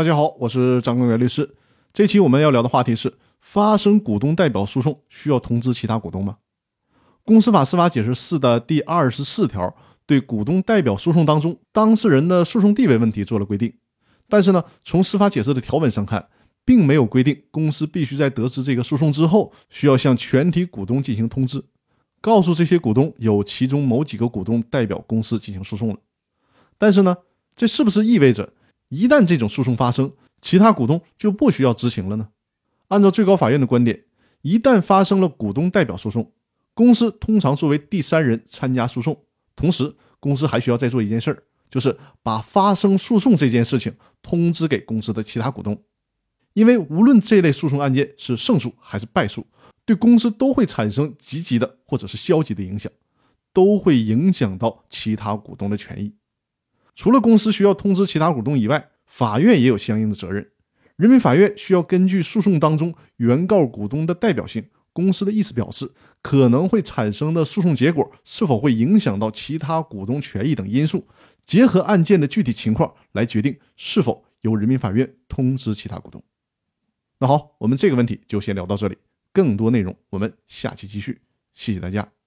大家好，我是张根源律师。这期我们要聊的话题是：发生股东代表诉讼需要通知其他股东吗？公司法司法解释四的第二十四条对股东代表诉讼当中当事人的诉讼地位问题做了规定，但是呢，从司法解释的条文上看，并没有规定公司必须在得知这个诉讼之后，需要向全体股东进行通知，告诉这些股东有其中某几个股东代表公司进行诉讼了。但是呢，这是不是意味着一旦这种诉讼发生，其他股东就不需要知情了呢？按照最高法院的观点，一旦发生了股东代表诉讼，公司通常作为第三人参加诉讼，同时公司还需要再做一件事儿，就是把发生诉讼这件事情通知给公司的其他股东，因为无论这类诉讼案件是胜诉还是败诉，对公司都会产生积极的或者是消极的影响，都会影响到其他股东的权益。除了公司需要通知其他股东以外，法院也有相应的责任。人民法院需要根据诉讼当中原告股东的代表性、公司的意思表示，可能会产生的诉讼结果是否会影响到其他股东权益等因素，结合案件的具体情况来决定是否由人民法院通知其他股东。那好，我们这个问题就先聊到这里，更多内容我们下期继续。谢谢大家。